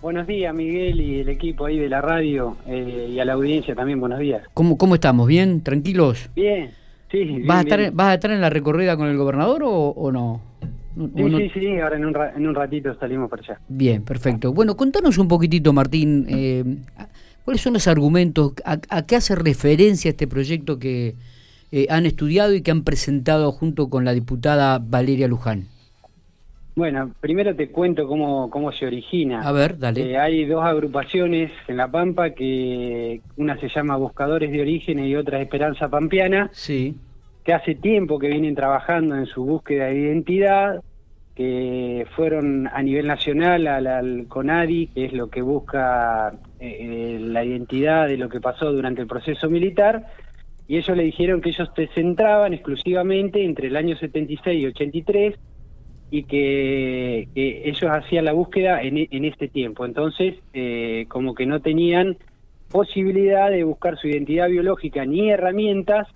Buenos días, Miguel y el equipo ahí de la radio eh, y a la audiencia también, buenos días. ¿Cómo, cómo estamos? ¿Bien? ¿Tranquilos? Bien, sí. ¿Vas, a bien, estar, ¿Vas a estar en la recorrida con el gobernador o, o no? ¿O Sí, no? sí, sí, ahora en un, ra- en un ratito salimos para allá. Bien, perfecto. Bueno, contanos un poquitito, Martín, eh, ¿cuáles son los argumentos, a, a qué hace referencia este proyecto que eh, han estudiado y que han presentado junto con la diputada Valeria Luján? Bueno, primero te cuento cómo, cómo se origina. A ver, dale. Eh, hay dos agrupaciones en La Pampa que una se llama Buscadores de Origen y otra Esperanza Pampeana, Sí, que hace tiempo que vienen trabajando en su búsqueda de identidad, que fueron a nivel nacional al, al CONADI, que es lo que busca eh, eh, la identidad de lo que pasó durante el proceso militar, y ellos le dijeron que ellos se centraban exclusivamente entre el año 76 y 83 y que, que ellos hacían la búsqueda en, en este tiempo. Entonces, eh, como que no tenían posibilidad de buscar su identidad biológica ni herramientas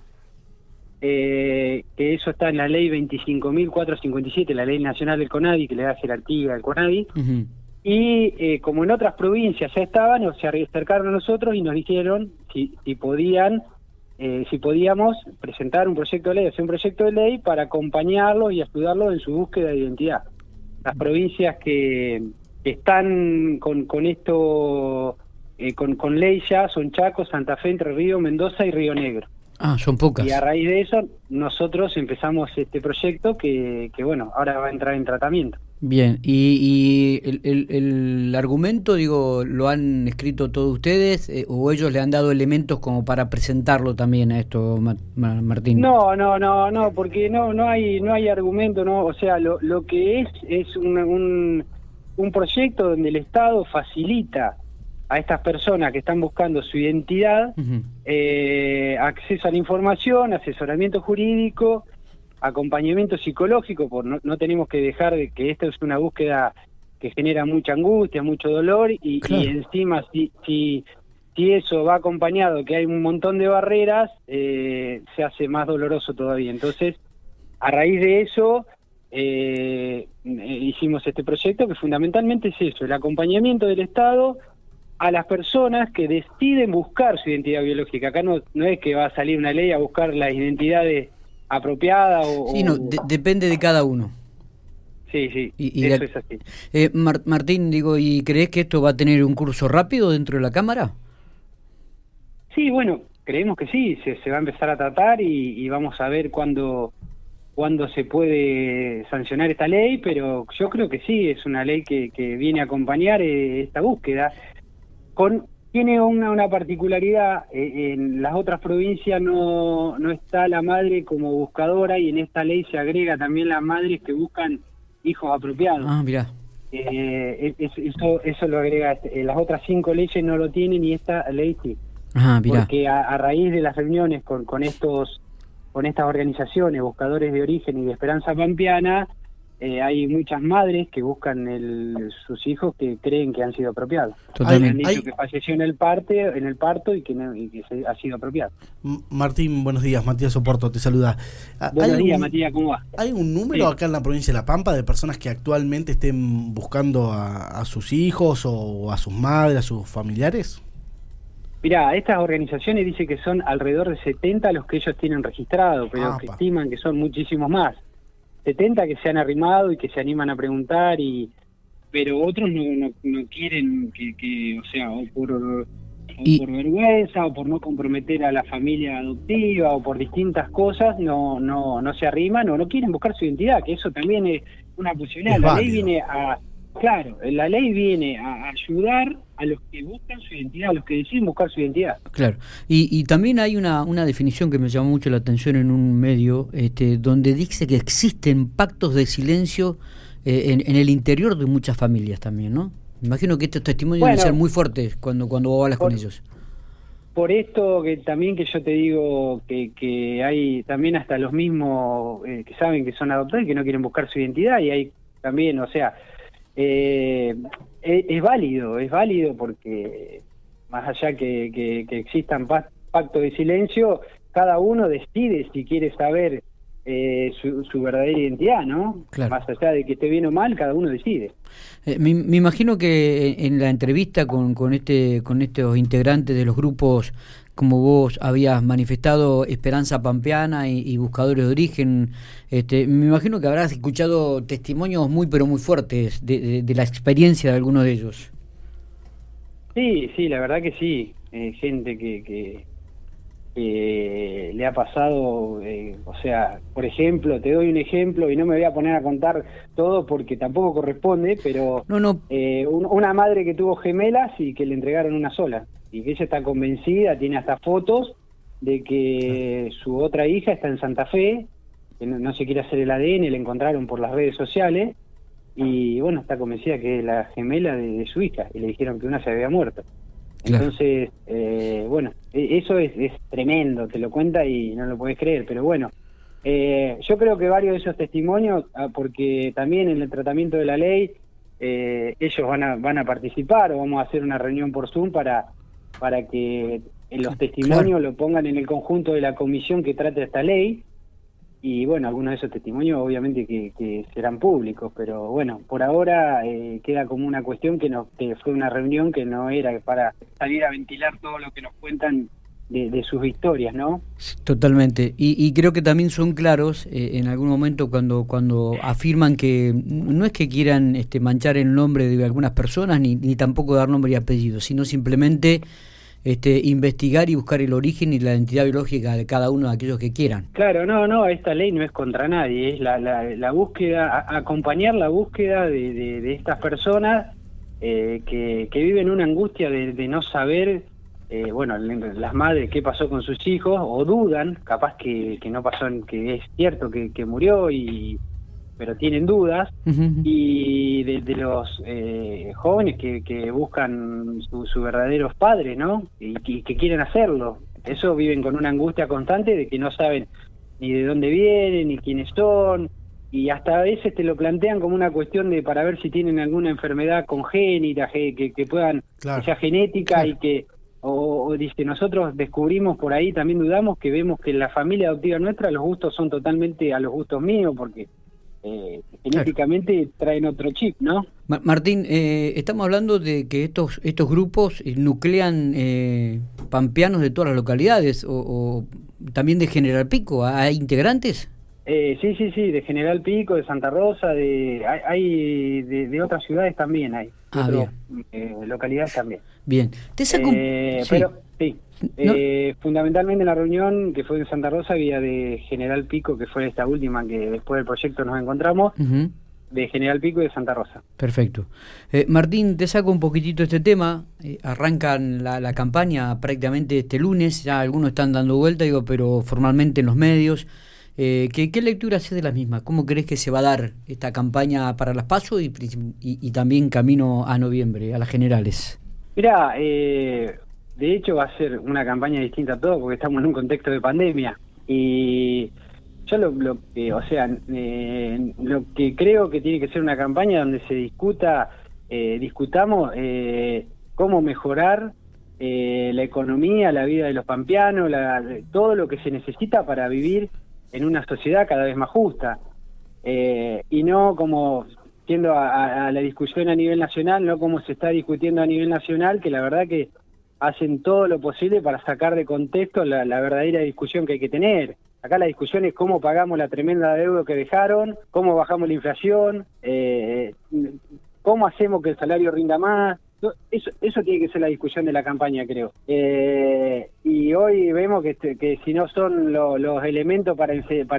eh, que eso está en la ley 25.457, la ley nacional del CONADI, que le da jerarquía al CONADI, ujú, y eh, como en otras provincias ya estaban, o se acercaron a nosotros y nos dijeron si, si podían, eh, si podíamos presentar un proyecto de ley, hacer un proyecto de ley para acompañarlos y ayudarlos en su búsqueda de identidad. Las provincias que, están con, con esto, eh, con, con ley ya, son Chaco, Santa Fe, Entre Ríos, Mendoza y Río Negro. Ah, son pocas. Y a raíz de eso, nosotros empezamos este proyecto que, que bueno, ahora va a entrar en tratamiento. Bien, y, y el, el- el argumento, digo, ¿lo han escrito todos ustedes eh, o ellos le han dado elementos como para presentarlo también a esto, Ma- Ma- Martín? No, no, no, no, porque no, no hay, no hay argumento, no, o sea, lo, lo que es es un, un, un proyecto donde el Estado facilita a estas personas que están buscando su identidad eh, acceso a la información, asesoramiento jurídico, acompañamiento psicológico, por no, no tenemos que dejar de que esta es una búsqueda que genera mucha angustia, mucho dolor y, Claro. y encima si, si, si eso va acompañado que hay un montón de barreras, eh, se hace más doloroso todavía. Entonces, a raíz de eso, eh, eh, hicimos este proyecto que fundamentalmente es eso, el acompañamiento del Estado a las personas que deciden buscar su identidad biológica. Acá no, no es que va a salir una ley a buscar las identidades apropiadas o... Sí, no, de- depende de cada uno. sí, sí, y- y de- eso es así. Eh, Mar- Martín, digo, ¿y crees que esto va a tener un curso rápido dentro de la Cámara? Sí, bueno, creemos que sí, se, se va a empezar a tratar y, y vamos a ver cuándo, cuándo se puede sancionar esta ley, pero yo creo que sí, es una ley que, que viene a acompañar eh, esta búsqueda. Con, tiene una, una particularidad, eh, en las otras provincias no, no está la madre como buscadora y en esta ley se agrega también las madres que buscan hijos apropiados. Ah, mirá. Eh, es- eso, eso lo agrega, eh, las otras cinco leyes no lo tienen y esta ley sí Ah, mirá. porque a, a raíz de las reuniones con, con estos con estas organizaciones buscadores de origen y de esperanza pampeana eh, hay muchas madres que buscan el, sus hijos que creen que han sido apropiados Totalmente. han dicho Hay- que falleció en el parte en el parto y que, no- y que se, ha sido apropiado Martín, buenos días. Matías Soporto te saluda. Ah, buenos ¿hay días un- Matías cómo va ¿Hay un número Sí. acá en la provincia de La Pampa de personas que actualmente estén buscando a, a sus hijos o a sus madres, a sus familiares? Mirá, estas organizaciones dicen que son alrededor de 70 los que ellos tienen registrado, pero que Apa. estiman que son muchísimos más. 70 que se han arrimado y que se animan a preguntar, y pero otros no, no, no quieren que, que, o sea, o por, o Y- por vergüenza, o por no comprometer a la familia adoptiva, o por distintas cosas, no, no, no se arriman o no quieren buscar su identidad, que eso también es una posibilidad. Es la ley viene a, claro, la ley viene a ayudar a los que buscan su identidad, a los que deciden buscar su identidad. Claro. Y, y también hay una, una definición que me llamó mucho la atención en un medio, este, donde dice que existen pactos de silencio eh, en, en el interior de muchas familias también, ¿no? Imagino que estos testimonios deben Bueno. ser muy fuertes cuando, cuando vos hablas con ellos. Por esto que también que yo te digo que, que hay también hasta los mismos eh, que saben que son adoptados y que no quieren buscar su identidad y hay también, o sea, eh, es, válido, es válido porque más allá que, que, existan pa- pactos de silencio, cada uno decide si quiere saber eh, su, verdadera identidad, ¿no? Más allá de que esté bien o mal, cada uno decide. Eh, me, imagino que en la entrevista con, con, este, con estos integrantes de los grupos, como vos habías manifestado, Esperanza Pampeana y, Buscadores de Origen, este, me imagino que habrás escuchado testimonios muy, pero muy fuertes de, de, la experiencia de algunos de ellos. Sí, sí, la verdad que sí. Eh, gente que, que eh, le ha pasado, eh, o sea, por ejemplo, te doy un ejemplo y no me voy a poner a contar todo porque tampoco corresponde, pero Eh, una madre que tuvo gemelas y que le entregaron una sola. Y que ella está convencida, tiene hasta fotos de que su otra hija está en Santa Fe, que no, se quiere hacer el ADN, le encontraron por las redes sociales y bueno, está convencida que es la gemela de su hija y le dijeron que una se había muerto. Entonces, eh, bueno, eso es, tremendo, te lo cuenta y no lo puedes creer, pero bueno, eh, yo creo que varios de esos testimonios, ah, porque también en el tratamiento de la ley, eh, ellos van a, van a participar o vamos a hacer una reunión por Zoom para, para que los testimonios lo pongan en el conjunto de la comisión que trata esta ley y bueno, algunos de esos testimonios obviamente que, serán públicos, pero bueno, por ahora eh, queda como una cuestión que, no, que fue una reunión que no era para salir a ventilar todo lo que nos cuentan de, sus historias, ¿no? Totalmente. Y, creo que también son claros eh, en algún momento cuando cuando afirman que no es que quieran este, manchar el nombre de algunas personas ni, ni tampoco dar nombre y apellido, sino simplemente este, investigar y buscar el origen y la identidad biológica de cada uno de aquellos que quieran. Claro, no, no, esta ley no es contra nadie, es la, la, búsqueda, acompañar la búsqueda de, de, estas personas eh, que, que, viven una angustia de, de no saber, eh, bueno, las madres qué pasó con sus hijos, o dudan, capaz que, que no pasó, que es cierto que, que murió y pero tienen dudas, y de, los eh, jóvenes que, que buscan sus su verdaderos padres, ¿no? Y, que quieren hacerlo. Eso viven con una angustia constante de que no saben ni de dónde vienen, ni quiénes son, y hasta a veces te lo plantean como una cuestión de para ver si tienen alguna enfermedad congénita, que, que puedan, que sea genética y que o, o, dice, nosotros descubrimos por ahí, también dudamos que vemos que en la familia adoptiva nuestra los gustos son totalmente a los gustos míos, porque eh, genéticamente traen otro chip, ¿no? Martín, eh, estamos hablando de que estos estos grupos eh, nuclean eh, pampeanos de todas las localidades o, también de General Pico. ¿Hay integrantes? Eh, sí, sí, sí, de General Pico, de Santa Rosa, de hay, de, otras ciudades también hay, ah, localidades también. Bien, te saco Pero, sí, eh, fundamentalmente en la reunión que fue en Santa Rosa había de General Pico, que fue esta última que después del proyecto nos encontramos, de General Pico y de Santa Rosa. Perfecto. Eh, Martín, te saco un poquitito este tema. Eh, arrancan la, campaña prácticamente este lunes, ya algunos están dando vuelta, digo, pero formalmente en los medios. ¿qué, ¿qué, lectura hace de la misma? ¿Cómo crees que se va a dar esta campaña para las PASO y, y, también camino a noviembre, a las generales? Mira, eh, de hecho, va a ser una campaña distinta a todo porque estamos en un contexto de pandemia. Y yo lo, que, o sea, eh, lo que creo que tiene que ser una campaña donde se discuta, eh, discutamos eh, cómo mejorar la economía, la vida de los pampeanos, todo lo que se necesita para vivir en una sociedad cada vez más justa. y no como siendo a, la discusión a nivel nacional, no como se está discutiendo a nivel nacional, que la verdad que hacen todo lo posible para sacar de contexto la, verdadera discusión que hay que tener. Acá la discusión es cómo pagamos la tremenda deuda que dejaron, cómo bajamos la inflación, eh, cómo hacemos que el salario rinda más. Eso, eso tiene que ser la discusión de la campaña, creo. Eh, y hoy vemos que, este, si no son los elementos para,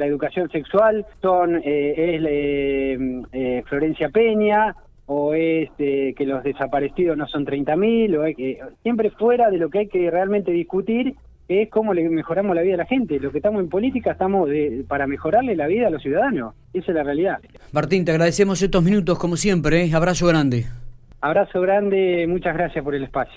educación sexual, son eh, es Florencia Peña, o es eh, que los desaparecidos no son 30.000, o es que siempre fuera de lo que hay que realmente discutir es cómo le mejoramos la vida a la gente. Lo que estamos en política estamos para mejorarle la vida a los ciudadanos. Esa es la realidad. Martín, te agradecemos estos minutos como siempre. ¿eh? Abrazo grande. Abrazo grande, muchas gracias por el espacio.